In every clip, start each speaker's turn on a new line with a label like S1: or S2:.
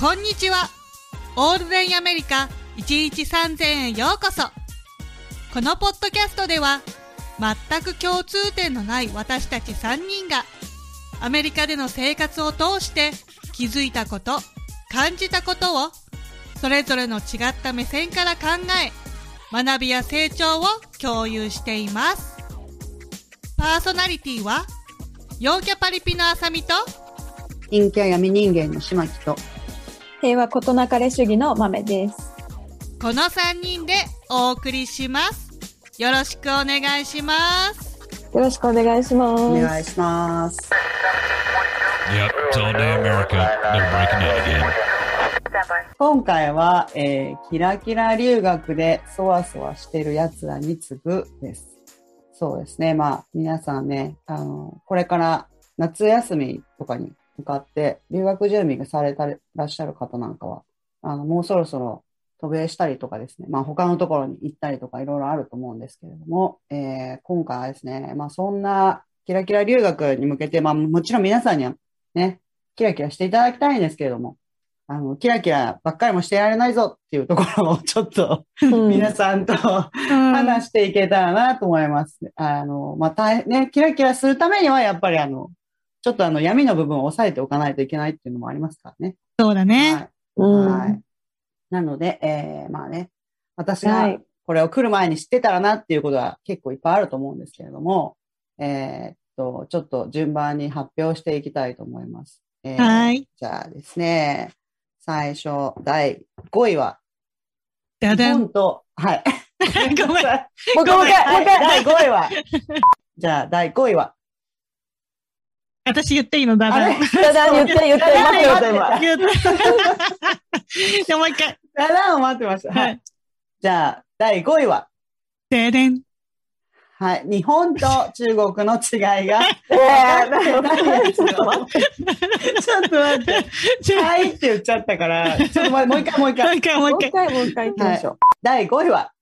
S1: こんにちは。オールデンアメリカ1日3000円ようこそ。このポッドキャストでは、全く共通点のない私たち3人が、アメリカでの生活を通して気づいたこと、感じたことを、それぞれの違った目線から考え、学びや成長を共有しています。パーソナリティは、陽キャパリピのあさみと、
S2: 陰キャ闇人間の島木と、
S3: 平和ことなかれ主義の豆です。
S1: この3人でお送りします。よろしくお願いします。
S3: よろしくお願いします。
S2: お願いします。今回は、えー、キラキラ留学でそわそわしてる奴らに次ぐです。そうですね。まあ、皆さんね、あの、これから夏休みとかに向かって留学準備がされたらっしゃる方なんかは、あの、もうそろそろ渡米したりとかですね、まあ他のところに行ったりとかいろいろあると思うんですけれども、えー、今回はですね、まあそんなキラキラ留学に向けて、まあもちろん皆さんにはね、キラキラしていただきたいんですけれども、あの、キラキラばっかりもしてやれないぞっていうところを ちょっと
S3: うん
S2: 皆さんと話していけたらなと思います。あの、まあ、ね、キラキラするためにはやっぱりあの、ちょっとあの闇の部分を抑えておかないといけないっていうのもありますからね。
S1: そうだね。
S2: はい。なので、えー、まあね、私が
S3: はい
S2: これを来る前に知ってたらなっていうことは結構いっぱいあると思うんですけれども、えーっと、ちょっと順番に発表していきたいと思います。えー
S1: はい。
S2: じゃあですね、最初、第5位は、日
S1: だだん。
S2: 本と、はい。
S1: ごめん。
S2: もう
S3: もう一回もう一回もう一回
S2: 第5位は。じゃあ、第5位は。
S1: 私言っていいの？だだん。
S2: あれ？
S3: だだ言って言って、待ってよ、
S2: 待って
S3: 今。
S1: 言って。じゃあもう一回。
S2: だだを待ってました。は
S1: はいい。
S2: じゃあ、第5位は？
S1: ででん。
S2: はい。日本と中国の違いが。
S3: えー
S2: ないですよちょっと待って。はいって言っちゃったから、ちょっと待って、もう一回、もう一回。
S1: もう一回、もう一回。
S3: もう一回、行きましょう。
S2: 第5位は？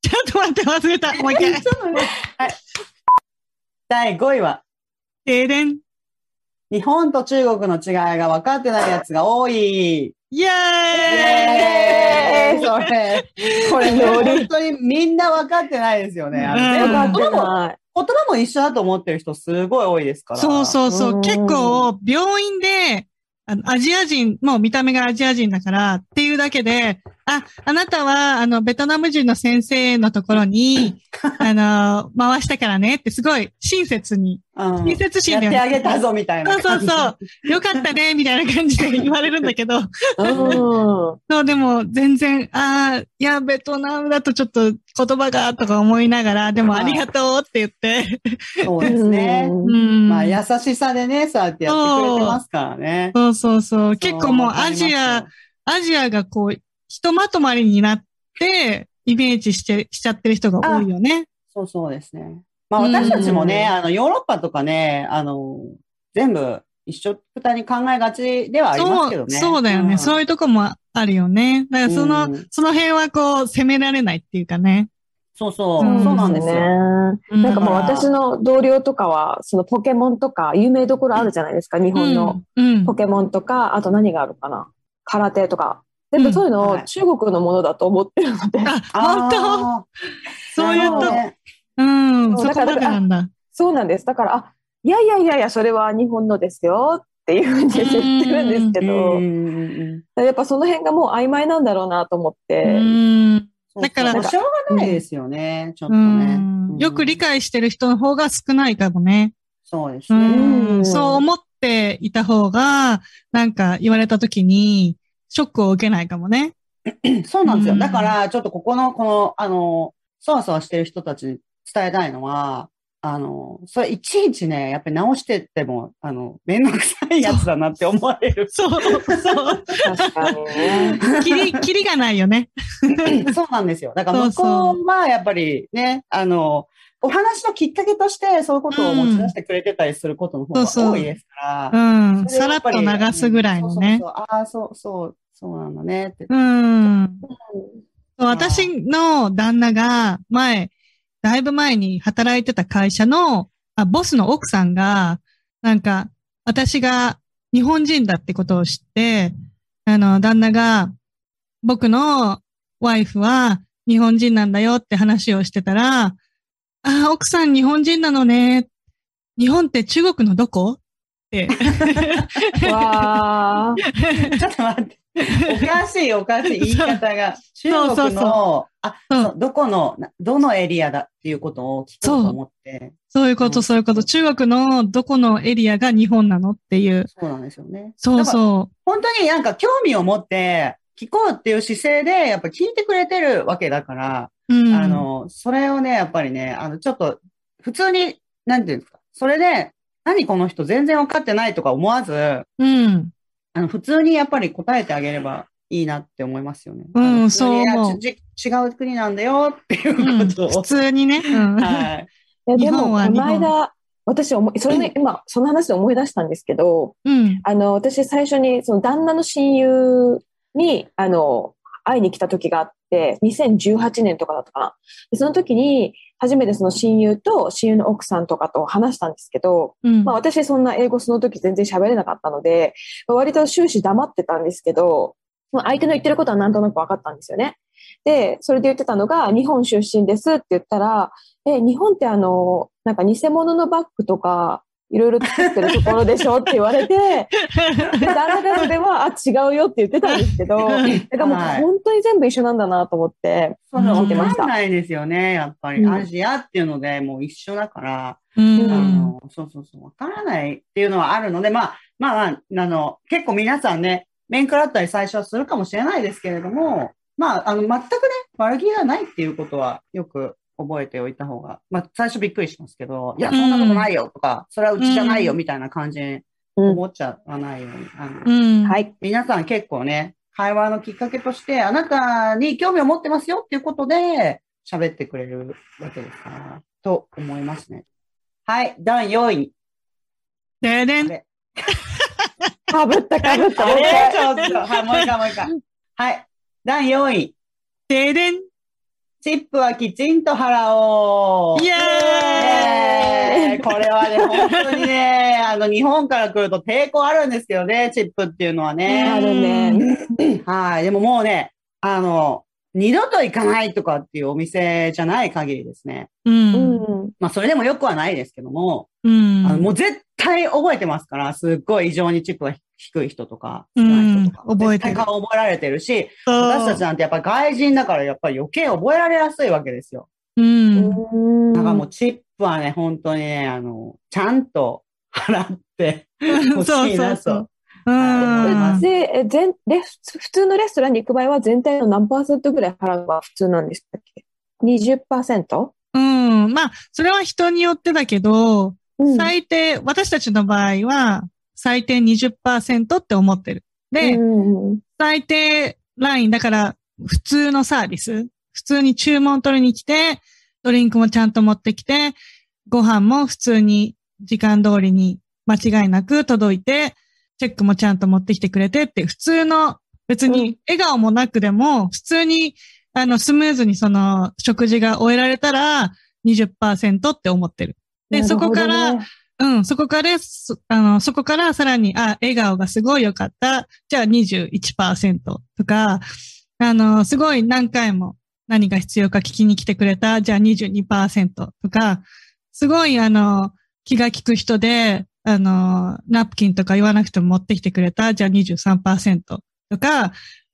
S1: ちょっと待って、忘れた。もう一回。
S2: 第5位は？
S1: ででん。
S2: 日本と中国の違いが分かってないやつが多い。
S1: イェーイ
S3: エーイ
S2: それ、これね、本当にみんな分かってないですよね。
S3: 分かってない。
S2: 言葉も一緒だと思ってる人すごい多いですから。
S1: そうそうそうう。
S3: ん
S1: 結構、病院で、あの、アジア人、もう見た目がアジア人だからっていうだけで、あ、あなたは、あの、ベトナム人の先生のところに、あの、回したからねってすごい親切に、
S2: うん
S1: 親切心で
S2: やってあげたぞみたいな
S1: そうそうそう。よかったね、みたいな感じで言われるんだけど、
S3: うん。
S1: そう、でも全然、ああ、いや、ベトナムだとちょっと言葉が、とか思いながら、でもありがとうって言って、
S2: そうですね。
S3: う ん
S1: うん。
S2: まあ、優しさでね、そうやってやってくれてますからね。
S1: そうそうそう。結構もうアジア、アジアがこう、ひとまとまりになって、イメージして、しちゃってる人が多いよね。
S2: そうそうですね。まあ、私たちもね、
S3: うん
S2: あの、ヨーロッパとかね、あの、全部一緒くたに考えがちではありますけどね。
S1: そう、そうだよね、そういうとこもあるよね。だからその、
S2: うん
S1: その辺はこう、責められないっていうかね。
S2: そうそう、
S1: うん
S2: そうなんですよ。
S3: ね。
S1: うん
S3: なんかもう私の同僚とかは、そのポケモンとか、有名どころあるじゃないですか、日本の。
S1: うん。うん
S3: ポケモンとか、あと何があるかな。空手とか。全部そういうのを
S2: はい
S3: 中国のものだと思ってるので。
S1: あ、本当？
S2: あー
S1: そういうと、
S2: ね
S1: うん、
S3: そう
S1: そこまでなんだ。
S3: そうなんです。だから、あ、いやいやいやいや、それは日本のですよっていうふうに言ってるんですけ
S2: う
S3: ど、
S2: んうんうん
S3: やっぱその辺がもう曖昧なんだろうなと思っ
S1: う
S3: て。
S1: だから
S2: しょうがないですよね、ちょっと
S1: う
S2: ね。
S1: んよく理解してる人の方が少ないかもね。う
S2: そうですね。
S1: ん。そう思っていた方が、なんか言われた時に、ショックを受けないかもね。
S2: そうなんですよ。
S1: うん
S2: だから、ちょっとここの、この、あの、そわそわしてる人たちに伝えたいのは、あの、それいちいちね、やっぱり直してっても、あの、めんどくさいやつだなって思われる。
S1: そう、そう。
S3: 確かにね。
S1: キリ、キリがないよね。
S2: そうなんですよ。だから向
S1: そう
S2: こうはやっぱりね、あの、お話のきっかけとしてそういうことを持ち出してくれてたりすることの方が多いですから。
S1: うん。さらっと流すぐらいのね
S2: そう。そうそうああ、そう、そう、そうなんだねって。
S1: うん。私の旦那が前、だいぶ前に働いてた会社の、あ、ボスの奥さんが、なんか、私が日本人だってことを知って、あの、旦那が、僕のワイフは日本人なんだよって話をしてたら、ああ、奥さん日本人なのね。日本って中国のどこ？って。
S3: わあ。
S2: ちょっと待って。おかしいおかしい 言い方が。中
S1: そうそう
S2: 国の、あ、
S1: そう
S2: どこの、などのエリアだっていうことを聞こうと思って。
S1: そういうこと、そういうこと。中国のどこのエリアが日本なのっていう。
S2: そうなんですよね。
S1: そうそ
S2: 本当になんか興味を持って聞こうっていう姿勢でやっぱ聞いてくれてるわけだから、
S1: う。うん。
S2: あの、それをね、やっぱりね、あの、ちょっと、普通に、なんていうんですか、それで、何この人全然分かってないとか思わず、
S1: うん。
S2: あの、普通にやっぱり答えてあげればいいなって思いますよね。
S1: うんそう思う
S2: 違う国なんだよっていう
S1: うん
S2: ことを。
S1: 普通にね。うん。
S2: はい。
S3: いやでも、この
S1: 日
S3: 間、私思い、それね、今、その話で思い出したんですけど、
S1: うん。
S3: あの、私最初に、その旦那の親友に、あの、会いに来た時があって、2018年とかだったかな。でその時に、初めてその親友と親友の奥さんとかと話したんですけど、
S1: うん。
S3: まあ私そんな英語その時全然喋れなかったので、割と終始黙ってたんですけど、まあ相手の言ってることはなんとなく分かったんですよね。で、それで言ってたのが、日本出身ですって言ったら、え、日本ってあの、なんか偽物のバッグとか、いろいろ作ってるところでしょって言われて、で、旦那がそれは、あ、違うよって言ってたんですけど、だからもう
S2: はい
S3: 本当に全部一緒なんだなと思って、
S2: その、
S1: うん
S2: わかんないですよね、やっぱり。
S3: うん
S2: アジアっていうので、もう一緒だから、
S1: う
S2: あ
S1: ん。
S2: の、そうそうそう、わからないっていうのはあるので、まあ、まあ、まあ、あの、結構皆さんね、面食らったり最初はするかもしれないですけれども、まあ、あの、全くね、悪気がないっていうことはよく覚えておいた方が、まあ、最初びっくりしますけど、いや、そんなことないよとか、それはうちじゃないよみたいな感じに
S3: うん
S2: 思っちゃわないように、あの、
S1: うん。
S3: はい。
S2: 皆さん結構ね、会話のきっかけとして、あなたに興味を持ってますよっていうことで、喋ってくれるわけですから、と思いますね。はい、第4位。
S1: ででん。
S3: かぶったかぶった。もう一回
S2: もう一回もう一回。はい、第4位。
S1: ででん。
S2: チップはきちんと払おう。
S1: イエ
S2: イエーイこれはね、本当にね、あの、日本から来ると抵抗あるんですけどね、チップっていうのはね。
S3: あるね。
S2: はい。でももうね、あの、二度と行かないとかっていうお店じゃない限りですね。
S1: う。
S3: うんん。
S2: まあ、それでもよくはないですけども、
S1: うん。
S2: あのもう絶対覚えてますから、すっごい異常にチップが低い人とか、少
S1: うん
S2: ない人とか、
S1: 覚えてる
S2: 絶対顔覚えられてるし、
S1: そう
S2: 私たちなんてやっぱり外人だからやっぱり余計覚えられやすいわけですよ。
S1: うん。
S2: だからもうチップはね、本当にね、あの、ちゃんと払って 欲しいなと。
S1: そう。うん。
S3: で、え全レ普通のレストランに行く場合は全体の何パーセントぐらい払うのが普通なんでしたっけ ?20%?
S1: うん。まあ、それは人によってだけど、
S3: うん
S1: 最低、私たちの場合は、最低20%って思ってる。で、最低ライン、だから、普通のサービス。普通に注文取りに来て、ドリンクもちゃんと持ってきて、ご飯も普通に時間通りに間違いなく届いて、チェックもちゃんと持ってきてくれてって、普通の、別に笑顔もなくでも、普通に、あの、スムーズにその、食事が終えられたら、20%って思ってる。で、そこから、うん、そこから、あの、そこからさらに、あ、笑顔がすごい良かった。じゃあ21%とか、あの、すごい何回も何が必要か聞きに来てくれた。じゃあ22%とか、すごいあの、気が利く人で、あの、ナプキンとか言わなくても持ってきてくれた。じゃあ23%とか、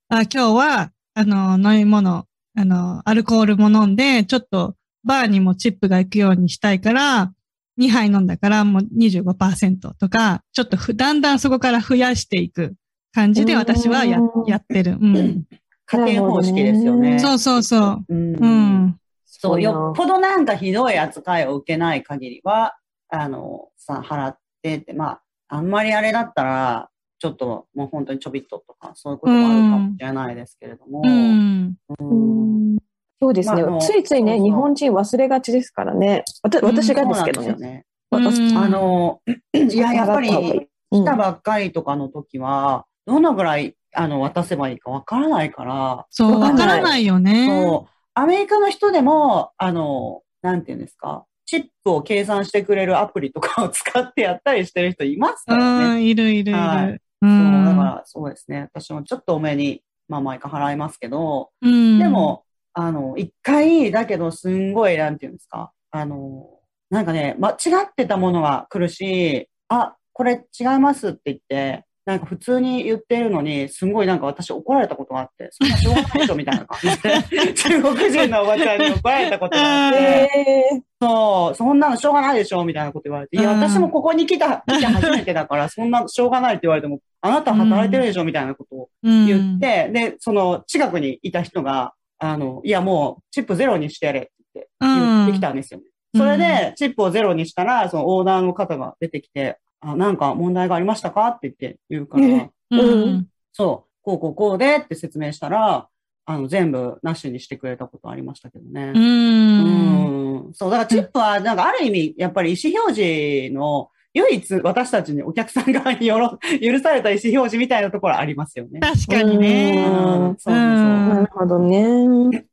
S1: あ今日は、あの、飲み物、あの、アルコールも飲んで、ちょっとバーにもチップが行くようにしたいから、2杯飲んだからもう25%とか、ちょっとふだんだんそこから増やしていく感じで私はや
S3: うん
S1: やってる。うん。
S2: 加点方式ですよね。
S1: そうそうそう。
S2: うん。
S1: うん。
S2: そう、よっぽどなんかひどい扱いを受けない限りは、あの、さ、払ってって、まあ、あんまりあれだったら、ちょっともう本当にちょびっととか、そういうこともあるかもしれないですけれども、
S1: うん。
S2: うん
S3: うんそうですね
S2: まあ。
S3: ついついね、
S2: そうそう
S3: 日本人忘れがちですからね。わた私がですけどね。
S2: そうなんですよね。
S3: 私
S1: うん
S2: あの、いや、やっぱり、
S3: うん
S2: 来たばっかりとかの時は、どのぐらい、あの、渡せばいいかわからないから、
S1: そう、わ
S3: わか
S1: らないよね。
S2: そう、アメリカの人でも、あの、なんていうんですか、チップを計算してくれるアプリとかを使ってやったりしてる人います
S1: う
S2: からね。
S1: ん、いるいるいる。
S2: はい
S1: う
S2: そう、
S1: ん。
S2: だからそうですね。私もちょっと多めに、まあ毎回払いますけど、
S1: うん、
S2: でも、あの、一回、だけどすんごい、なんていうんですか、あの、なんかね、間違ってたものが来るし、あ、これ違いますって言って、なんか普通に言ってるのに、すんごいなんか私怒られたことがあって、そんなしょうがないでしょみたいな感じで、中国人のおばちゃんに怒られたことがあって、
S3: え
S2: そう、そんなのしょうがないでしょみたいなこと言われて、いや、
S1: うん。
S2: 私もここに来た、来て初めてだから、そんなしょうがないって言われても、あなた働いてるでしょみたいなことを
S1: うん、
S2: 言って、で、その近くにいた人が、あの、いや、もうチップゼロにしてやれって言って、きたんですよね。それで、チップをゼロにしたら、そのオーナーの方が出てきて、あ、なんか問題がありましたかって言って言うから、
S3: え
S1: うん。
S2: そう、こうこうこうでって説明したら、あの、全部なしにしてくれたことありましたけどね。
S1: うん。
S2: うんそう、だからチップは、なんかある意味、やっぱり意思表示の唯一私たちにお客さん側によろ 許された意思表示みたいなところありますよね。
S1: 確かにね。
S2: うんそうそう
S3: なるほどね。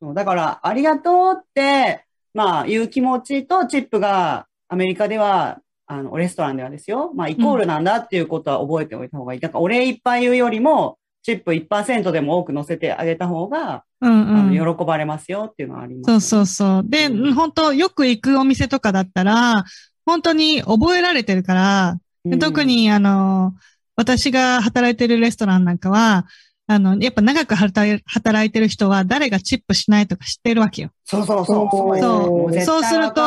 S2: そうだから、ありがとうって、まあ、いう気持ちとチップがアメリカでは、あの、レストランではですよ。まあ、イコールなんだっていうことは覚えておいた方がいい。だから、お礼いっぱい言うよりも、チップ1%でも多く乗せてあげた方が、
S1: うん
S2: あ
S1: うん。
S2: の、喜ばれますよっていうのはあります、
S1: そうそうそう。で、
S2: うん
S1: 本当よく行くお店とかだったら、本当に覚えられてるから、
S2: うん
S1: 特、にあの、私が働いてるレストランなんかは、あの、やっぱ長く働いてる人は誰がチップしないとか知ってるわけよ。
S2: そうそうそう。そう
S1: そうすると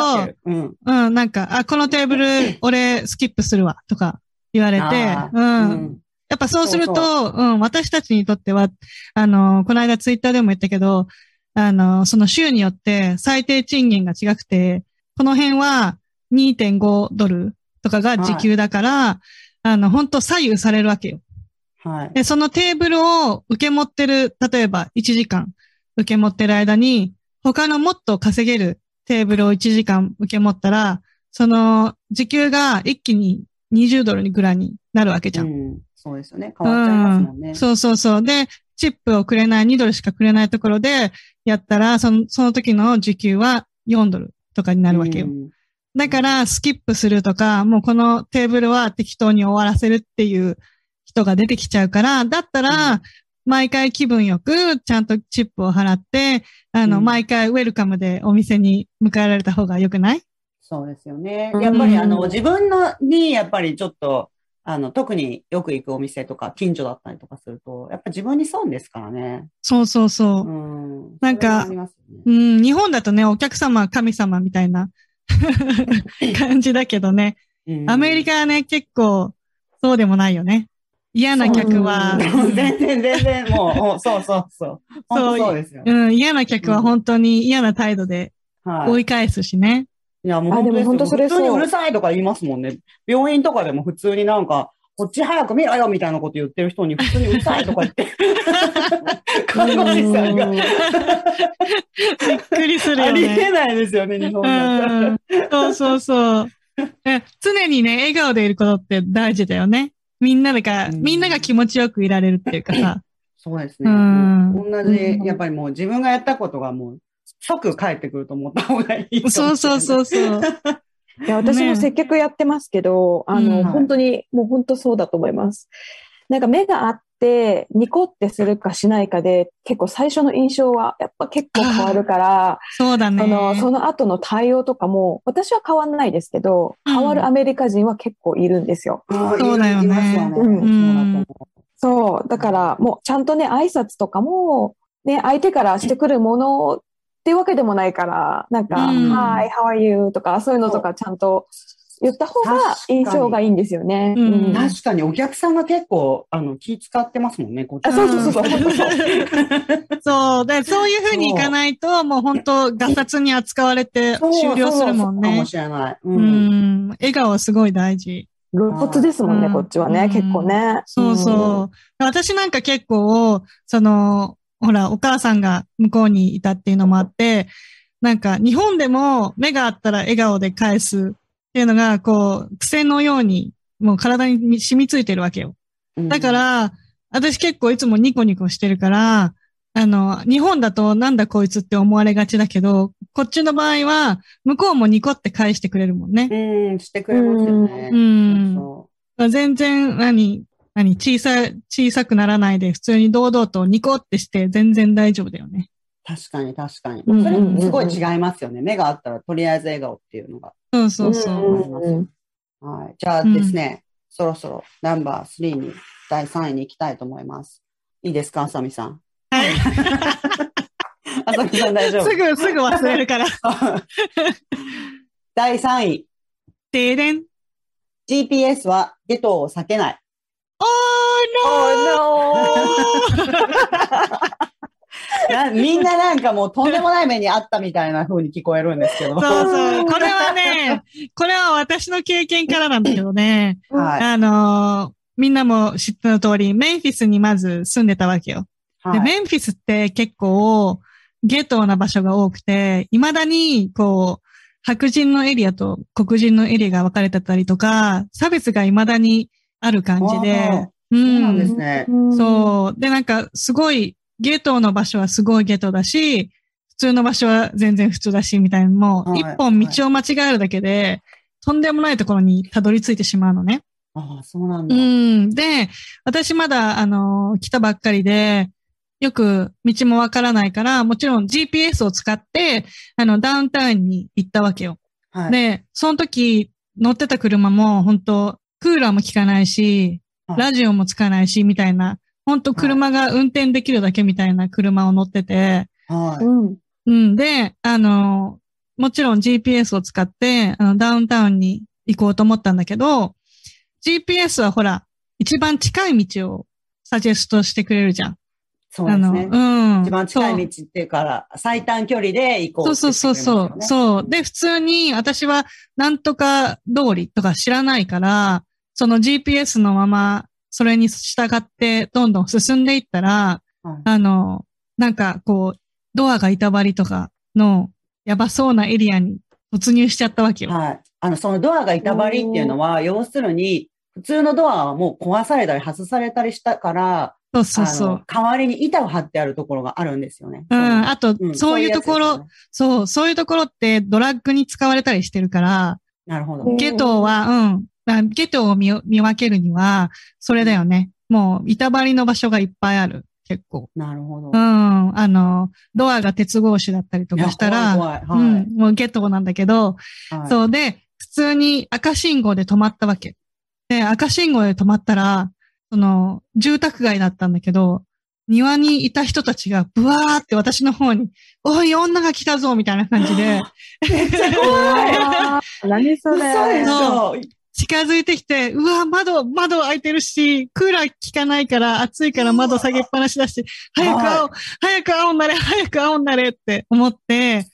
S2: うん。
S1: うん、なんか、あ、このテーブル、俺スキップするわ、とか言われて、
S2: あー
S1: うん。やっぱそうすると、
S2: そう
S1: うん、私たちにとっては、あの、この間ツイッターでも言ったけど、あの、その州によって最低賃金が違くて、この辺は2.5ドルとかが時給だから、あの、本当左右されるわけよ。
S2: はい。
S1: で、そのテーブルを受け持ってる、例えば1時間受け持ってる間に、他のもっと稼げるテーブルを1時間受け持ったら、その時給が一気に20ドルにぐらいになるわけじゃん。
S2: うん。そうですよね。変わっちゃいますもんね。
S1: うんそうそうそう。で、チップをくれない、2ドルしかくれないところでやったら、その、その時の時給は4ドルとかになるわけよ。
S2: うん
S1: だから、スキップするとか、もうこのテーブルは適当に終わらせるっていう人が出てきちゃうから、だったら、
S2: うん
S1: 毎回気分よく、ちゃんとチップを払って、あの、
S2: うん
S1: 毎回ウェルカムでお店に迎えられた方が良くない？
S2: そうですよね
S3: う。ん
S2: やっぱりあの、自分のに、やっぱりちょっと、あの、特によく行くお店とか、近所だったりとかすると、やっぱ自分に損ですからね。
S1: そうそうそう。
S2: うん。
S1: なんか
S2: ね
S1: うん、日本だとね、お客様は神様みたいな 感じだけどね。
S2: うん
S1: アメリカはね、結構、そうでもないよね。嫌な客は、
S2: 全然、全然、もうもう、そうそうそう。そうですよ。
S1: うん、嫌な客は本当に嫌な態度で
S2: はい。
S1: 追い返すしね。
S2: いや、もう
S3: あ
S2: 本当
S3: 本当それ
S2: 普通にうるさいとか言いますもんね。病院とかでも普通になんか、こっち早く見ろよみたいなこと言ってる人に普通にうるさいとか言って。看護師さんが。
S1: びっくりする
S2: あり
S1: よね。
S2: えないですよね、日本だ
S1: そうそうそう。え常にね、笑顔でいることって大事だよね。みんなでか、
S2: うん
S1: みんなが気持ちよくいられるっていうかさ。
S2: そうですね。同じ、やっぱりもう自分がやったことがもう即帰ってくると思った方がいい
S1: そうそうそうそう。
S3: いや、私も接客やってますけど、あの、
S1: うん
S3: 本当に、もう本当そうだと思います。なんか目があって、ニコってするかしないかで、結構最初の印象はやっぱ結構変わるから、
S1: そうだね。
S3: あの、その後の対応とかも、私は変わんないですけど、
S1: うん
S3: 変わるアメリカ人は結構いるんですよ。
S1: そうだよね。
S3: うん
S2: そうだと思
S3: そう。だから、もうちゃんとね、挨拶とかも、ね、相手からしてくるものっていうわけでもないから、なんか、
S1: うん
S3: Hi, how are you? とか、そういうのとかちゃんと言った方が印象がいいんですよね。
S1: うん
S3: うん
S2: 確かにお客さんが結構、あの、気使ってますもんね、こっち
S3: あそうそうそうそう。
S1: うん そう。で、そういうふうにいかないと、もう本当、ガサツに扱われて
S2: そう
S1: 終了するもんね
S2: そうかも。しれない。う。
S1: うんん。笑顔すごい大事。
S3: 露骨ですもんね、
S1: うん
S3: こっちはね、
S1: うん
S3: 結構ね。
S1: そうそう。私なんか結構、その、ほら、お母さんが向こうにいたっていうのもあって、なんか日本でも目があったら笑顔で返すっていうのが、こう、癖のように、もう体に染みついてるわけよ。
S2: うん
S1: だか、ら、私結構いつもニコニコしてるから、あの、日本だとなんだこいつって思われがちだけど、こっちの場合は、向こうもニコって返してくれるもんね。
S2: うん、してくれますよね。
S1: うん
S2: そ
S1: 全然、何、何、小さ、小さくならないで、普通に堂々とニコってして全然大丈夫だよね。
S2: う確かに確かに。
S3: うん
S2: それすごい違いますよね。目があったらとりあえず笑顔っていうのが。
S1: そうそうそう。
S3: うんうん
S2: はい。じゃあですね、そろそろナンバー3に、第3位に行きたいと思います。いいですか、あさみさん？
S1: はい。
S2: あさみさん大丈夫？
S1: すぐ、すぐ忘れるから。
S2: 第3位、
S1: 停電。
S2: GPS はゲトを避けない。なみんななんかもうとんでもない目にあったみたいな風に聞こえるんですけど。
S1: そうそう。これはね、これは私の経験からなんだけどね。
S2: はい。
S1: あのーみんなも知っての通り、メンフィスにまず住んでたわけよ。で、
S2: はい。
S1: メンフィスって結構ゲトな場所が多くて、未だにこう、白人のエリアと黒人のエリアが分かれてたりとか、差別が未だにある感じで。
S2: あ
S1: う
S2: そうなんですね。
S1: そう。で、なんか、すごい、ゲトの場所はすごいゲトだし、普通の場所は全然普通だし、みたいなのも、
S2: はい
S1: 一本道を間違えるだけで、とんでもないところにたどり着いてしまうのね。
S2: ああ、そうなんだ。
S1: うん。で、私まだ、あの、来たばっかりで、よく道もわからないから、もちろん GPS を使って、あの、ダウンタウンに行ったわけよ。
S2: はい。
S1: で、その時乗ってた車も、本当クーラーも効かないし、
S2: はい
S1: ラジオもつかないし、みたいな、本当車が運転できるだけみたいな車を乗ってて、
S2: はい。
S3: うん。
S1: うん。で、あの、もちろん GPS を使って、あの、ダウンタウンに行こうと思ったんだけど、GPS はほら、一番近い道をサジェストしてくれるじゃん。
S2: そうですね。
S1: うん。
S2: 一番近い道っていうから、最短距離で行こう
S1: そうそうそうそう。
S2: う。
S1: そう。で、普通に私はなんとか通りとか知らないから、その GPS のまま、それに従ってどんどん進んでいったら、
S2: はい
S1: あの、なんかこう、ドアが板張りとかのやばそうなエリアに突入しちゃったわけよ。
S2: はい。あの、そのドアが板張りっていうのは、要するに、普通のドアはもう壊されたり外されたりしたから、
S1: そうそうそう。
S2: 代わりに板を張ってあるところがあるんですよね。
S1: うん。あと、
S2: ん
S1: そういうところ、そう、そういうところってドラッグに使われたりしてるから、
S2: なるほど。
S3: うん
S1: ゲトは、うん。あゲトを見見分けるには、それだよね。もう、板張りの場所がいっぱいある。結構。
S2: なるほど。
S1: うん。あの、ドアが鉄格子だったりとかしたら、
S2: 怖い怖いはい
S1: うん。もうゲトなんだけど、
S2: はい
S1: そうで、普通に赤信号で止まったわけ。で、赤信号で止まったら、その、住宅街だったんだけど、庭にいた人たちがブワーって私の方に、おい、女が来たぞみたいな感じで、
S2: めっちゃ怖い。
S3: 何それ。
S2: 嘘でしょ。
S1: 近づいてきて、うわ、窓、窓開いてるし、クーラー効かないから暑いから窓下げっぱなしだし、早く青、早く青になれ、早く青になれって思って、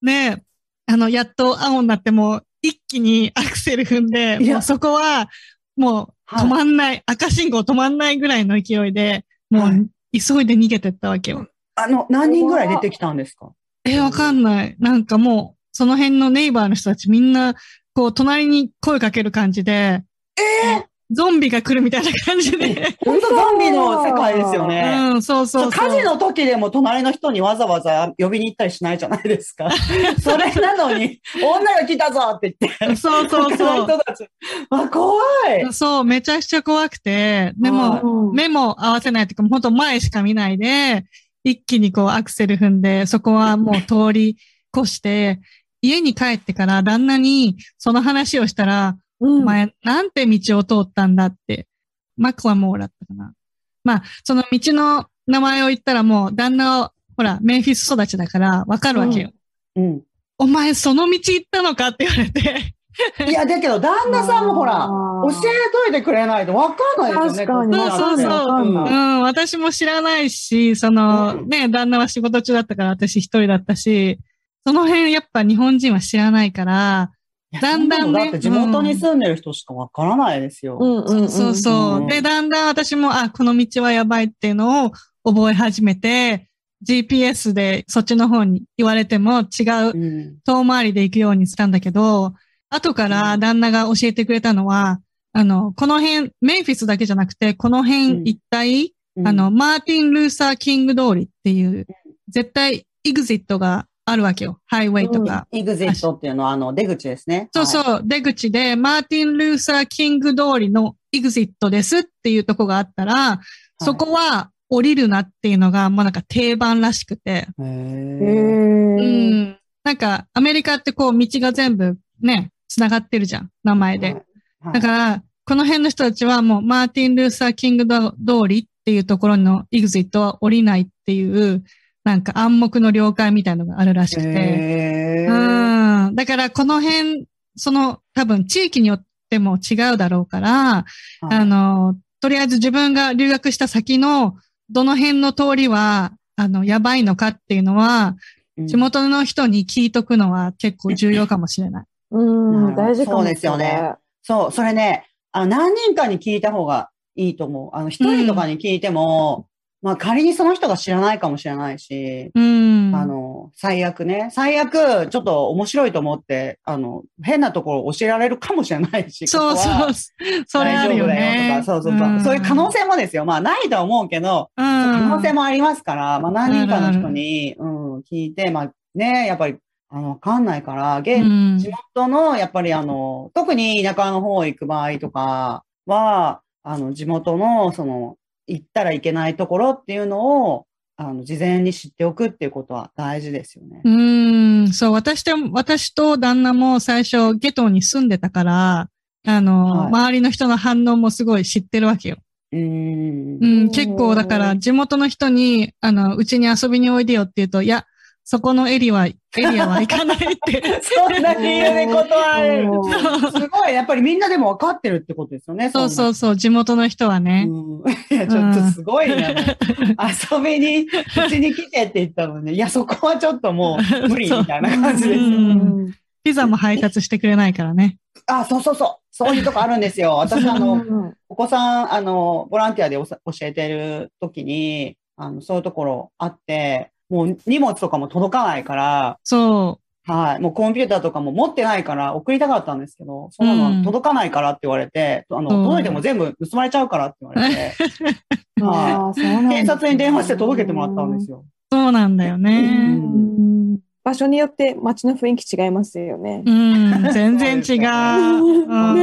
S1: ね、あの、やっと青になってもう一気にアクセル踏んで、
S2: いや。
S1: もうそこはもう
S2: はい。
S1: 止まんない、赤信号止まんないぐらいの勢いで、も
S2: は
S1: う急いで逃げてったわけよ。
S2: あの、何人ぐらい出てきたんですか？
S1: え、わかんない。なんかもう、その辺のネイバーの人たちみんな、こう、隣に声かける感じで、
S2: え
S1: ゾンビが来るみたいな感じで。
S2: 本当ゾンビの世界ですよね。
S1: うん、そうそうそう。
S2: 火事の時でも隣の人にわざわざ呼びに行ったりしないじゃないですか。それなのに、女が来たぞって言って。
S1: そうそう
S2: 他
S1: そ
S2: の人たち。あ、怖い。
S1: う。そう、めちゃくちゃ怖くて、で
S2: はい
S1: も、
S3: うん
S1: 目も合わせないというか、本当前しか見ないで、一気にこうアクセル踏んで、そこはもう通り越して、家に帰ってから旦那にその話をしたら、
S3: うん
S1: お前、なんて道を通ったんだって、マクラモーだったかな。まあ、その道の名前を言ったらもう、旦那を、ほら、メンフィス育ちだから、わかるわけよ。
S2: うん。
S1: お前、その道行ったのかって言われて、
S2: いや、だけど、旦那さんもほら、教えといてくれないとわかんないですよね。
S1: そうそうそう
S2: うん
S1: うん、私も知らないし、その、
S2: うん
S1: ね、旦那は仕事中だったから私一人だったし、その辺やっぱ日本人は知らないから、だんだんね
S2: だって地元に住んでる人しかわからないですよ。
S3: うんうんうん。
S1: そうそう。
S2: うん
S1: で、だんだん私も、あ、この道はやばいっていうのを覚え始めて、GPS でそっちの方に言われても違う
S2: うん
S1: 遠回りで行くようにしたんだけど、後から旦那が教えてくれたのは、あの、この辺、メンフィスだけじゃなくて、この辺一帯、あの、、マーティン・ルーサー・キング通りっていう、絶対、エグジットがあるわけよ。ハイウェイとか。
S2: イグジットっていうのは、あの、出口ですね。
S1: そうそう、出口で、マーティン・ルーサー・キング通りのエグジットですっていうとこがあったら、そこは降りるなっていうのが、もうなんか定番らしくて。
S2: はい。へ
S1: う
S3: ー
S1: ん。なんか、アメリカってこう、道が全部ね、繋がってるじゃん。名前で。
S2: はい
S1: だから、この辺の人たちはもう、マーティン・ルーサー・キング通りっていうところのエグジットは降りないっていう、なんか暗黙の了解みたいなのがあるらしくて。
S2: へー
S1: うん。だから、この辺、その、多分、地域によっても違うだろうから、あの、とりあえず自分が留学した先の、どの辺の通りは、あの、やばいのかっていうのは、地元の人に聞いとくのは結構重要かもしれない。
S3: うん、大事かも
S2: そうですよね。そう、それね、あの、何人かに聞いた方がいいと思う。あの、一人とかに聞いても、まあ仮にその人が知らないかもしれないし、
S1: うん。
S2: あの、最悪ね。最悪、ちょっと面白いと思って、あの、変なところ教えられるかもしれないし。
S1: そうそう。それあるよね。
S2: そうそうそう。そういう可能性もですよ。まあ、ないとは思うけど、
S1: うん。
S2: 可能性もありますから、まあ、何人かの人に、うん、聞いて、まあ、ね、やっぱり、あの、わかんないから、現
S1: うん
S2: 地元の、やっぱりあの、特に田舎の方行く場合とかは、あの、地元の、その、行ったらいけないところっていうのを、あの、事前に知っておくっていうことは大事ですよね。
S1: うーん、そう、私と、私と旦那も最初ゲトに住んでたから、あの、
S2: はい
S1: 周りの人の反応もすごい知ってるわけよ。
S2: うーん
S1: う。ん、結構だから地元の人に、あの、うちに遊びにおいでよって言うと、いや、そこのエリアは、エリアは行かないって。
S2: そんな理由で断れる。
S3: うん
S2: すごい、やっぱりみんなでも分かってるってことですよね。
S1: そうそうそう、地元の人はね。
S2: うん。いや、ちょっとすごいね。遊びに、うちに来てって言ったのに、いや、そこはちょっともう無理みたいな感じです
S1: う
S2: よ。
S1: んピザも配達してくれないからね。
S2: あ、そうそうそう。そういうとこあるんですよ。私、あ
S3: う
S2: の、
S3: ん
S2: お子さん、あの、ボランティアでおさ教えてる時に、あの、そういうところあって、もう荷物とかも届かないから、
S1: そ
S2: はい。もうコンピューターとかも持ってないから送りたかったんですけど、そんなのは届かないからって言われて、あの、
S1: うん
S2: 届いても全部盗まれちゃうからって言われて、はい
S3: あーそうなんだ
S2: 警察に電話して届けてもらったんですよ。
S1: う、そうなんだよ
S2: う
S1: ね。
S3: うん場所によって街の雰囲気違いますよね。
S1: うん、全然違う。う ん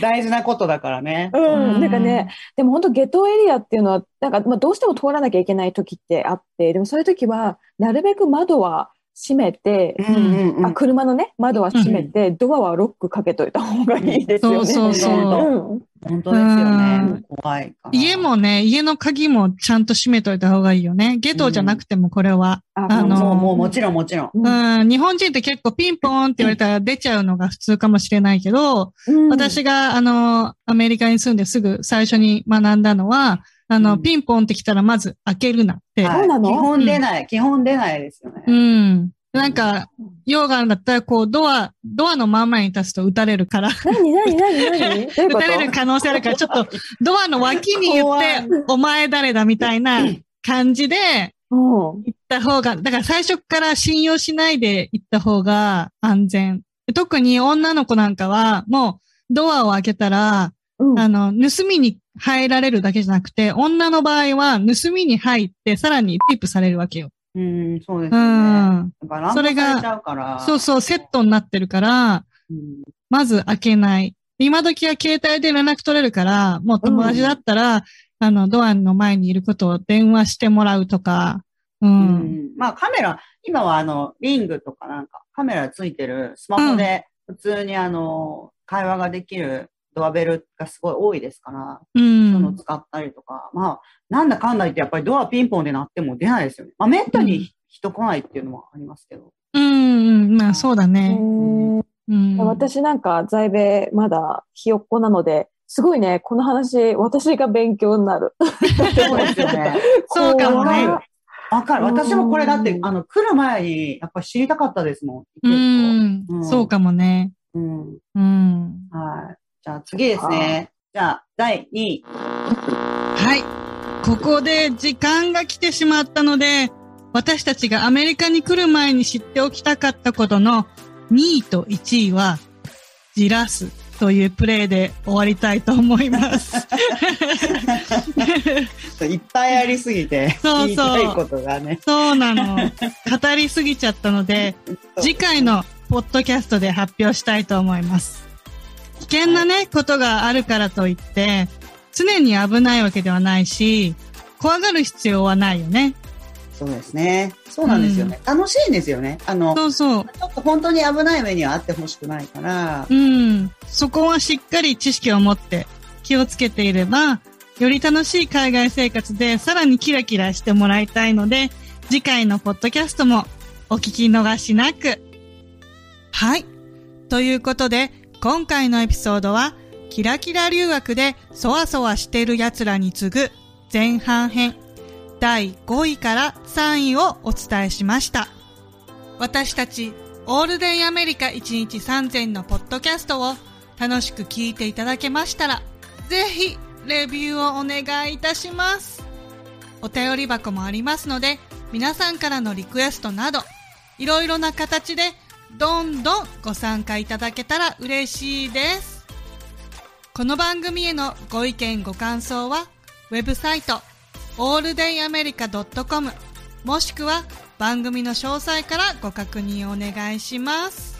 S2: 大事なことだからね。
S3: うん、なんかね、でも本当ゲトエリアっていうのは、なんか、まあ、どうしても通らなきゃいけない時ってあって、でもそういう時は、なるべく窓は閉めて、
S2: うんうんうん
S3: あ車のね、窓は閉めて、ドアはロックかけといた方がいいですよね。
S1: そうそうそう
S3: うん
S2: 本当ですよね。怖い。
S1: 家もね、家の鍵もちゃんと閉めといた方がいいよね。ゲトじゃなくてもこれは。
S3: あ
S1: あの
S2: もう、もうもちろんもちろん。
S3: うん
S1: うん、日本人って結構ピンポーンって言われたら出ちゃうのが普通かもしれないけど、
S3: うん
S1: 私があの、アメリカに住んですぐ最初に学んだのは、あの、
S2: うん。
S1: ピンポンって来たらまず開けるなって。
S2: はい。
S3: そうなの？
S2: 基本出ない、基本出ないですよね。
S1: うん。なんか、溶岩だったら、こう、ドア、ドアの真ん前に立つと撃たれるから、
S3: 何？何？何？何？
S1: 撃たれる可能性あるから、ちょっと、ドアの脇に言って、お前誰だみたいな感じで
S3: とうん。
S1: 行った方が、だから最初から信用しないで行った方が安全。特に女の子なんかは、もう、ドアを開けたら、
S3: うん。
S1: あの、盗みに入られるだけじゃなくて、女の場合は盗みに入って、さらにレイプされるわけよ。
S2: うん、そうですね。
S1: ん。
S2: だから
S1: それが。そうそう、セットになってるから、
S2: うん
S1: まず開けない。今時は携帯で連絡取れるから、もう友達だったら、あの、ドアの前にいることを電話してもらうとか、うん。
S2: うんまあカメラ、今はあの、リングとかなんかカメラついてるスマホで普通にあの、会話ができるドアベルがすごい多いですから、
S1: う
S2: そういうの
S1: ん。
S2: 使ったりとか、まあ、なんだかんだ言ってやっぱりドアピンポンで鳴っても出ないですよね。まあ、めったに人来ないっていうのもありますけど。
S1: うん、うん。まあ、そうだ
S3: へ
S1: ね。
S3: ー
S1: うん。
S3: 私なんか在米まだひよっこなので、すごいね、この話、私が勉強になる。
S2: そうですよね。
S1: そうかもね
S2: わかる。私もこれだって
S3: う、ん
S2: あの、来る前に、やっぱり知りたかったですもん。
S1: う
S2: 結
S1: ん
S2: う。ん
S1: そうかもね。
S2: 構。うん。
S1: うん。
S2: はい。じゃあ次ですね。じゃあ、第2位。
S1: はい。ここで時間が来てしまったので、私たちがアメリカに来る前に知っておきたかったことの2位と1位は、じらすというプレイで終わりたいと思います。
S2: いっぱいありすぎて、
S1: そうそう
S2: 言いたいことがね。
S1: そうなの。語りすぎちゃったので、次回のポッドキャストで発表したいと思います。危険なね、ことがあるからといって、常に危ないわけではないし、怖がる必要はないよね。
S2: そうですね。そうなんですよね。楽しいんですよね。あの、
S1: そうそう。
S2: ちょっと本当に危ない目にはあってほしくないから、
S1: うん。そこはしっかり知識を持って気をつけていれば、より楽しい海外生活でさらにキラキラしてもらいたいので、次回のポッドキャストもお聞き逃しなく。はい。ということで、今回のエピソードは、キラキラ留学でそわそわしてる奴らに次ぐ前半編、第5位から3位をお伝えしました。私たち、オールデンアメリカ1日3000のポッドキャストを楽しく聞いていただけましたら、ぜひ、レビューをお願いいたします。お便り箱もありますので、皆さんからのリクエストなど、いろいろな形で、どんどんご参加いただけたら嬉しいです。この番組へのご意見ご感想は、ウェブサイト、alldayamerica.com もしくは番組の詳細からご確認お願いします。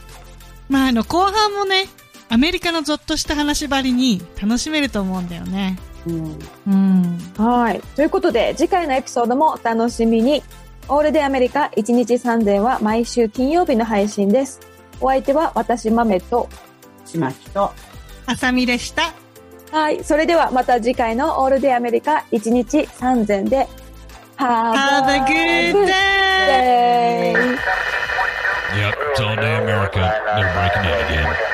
S1: まあ、あの、後半もね、アメリカのゾッとした話ばりに楽しめると思うんだよね。
S2: うん。
S1: うん。
S3: はい。ということで、次回のエピソードもお楽しみに。オールデイアメリカ一日3千は毎週金曜日の配信です。お相手は私、豆と、
S2: しまきと、
S1: はさみでした。
S3: はい、それではまた次回のオールデイアメリカ一日3千で、Have
S1: a good day!
S4: Yep, it's all day America. They're breaking out again.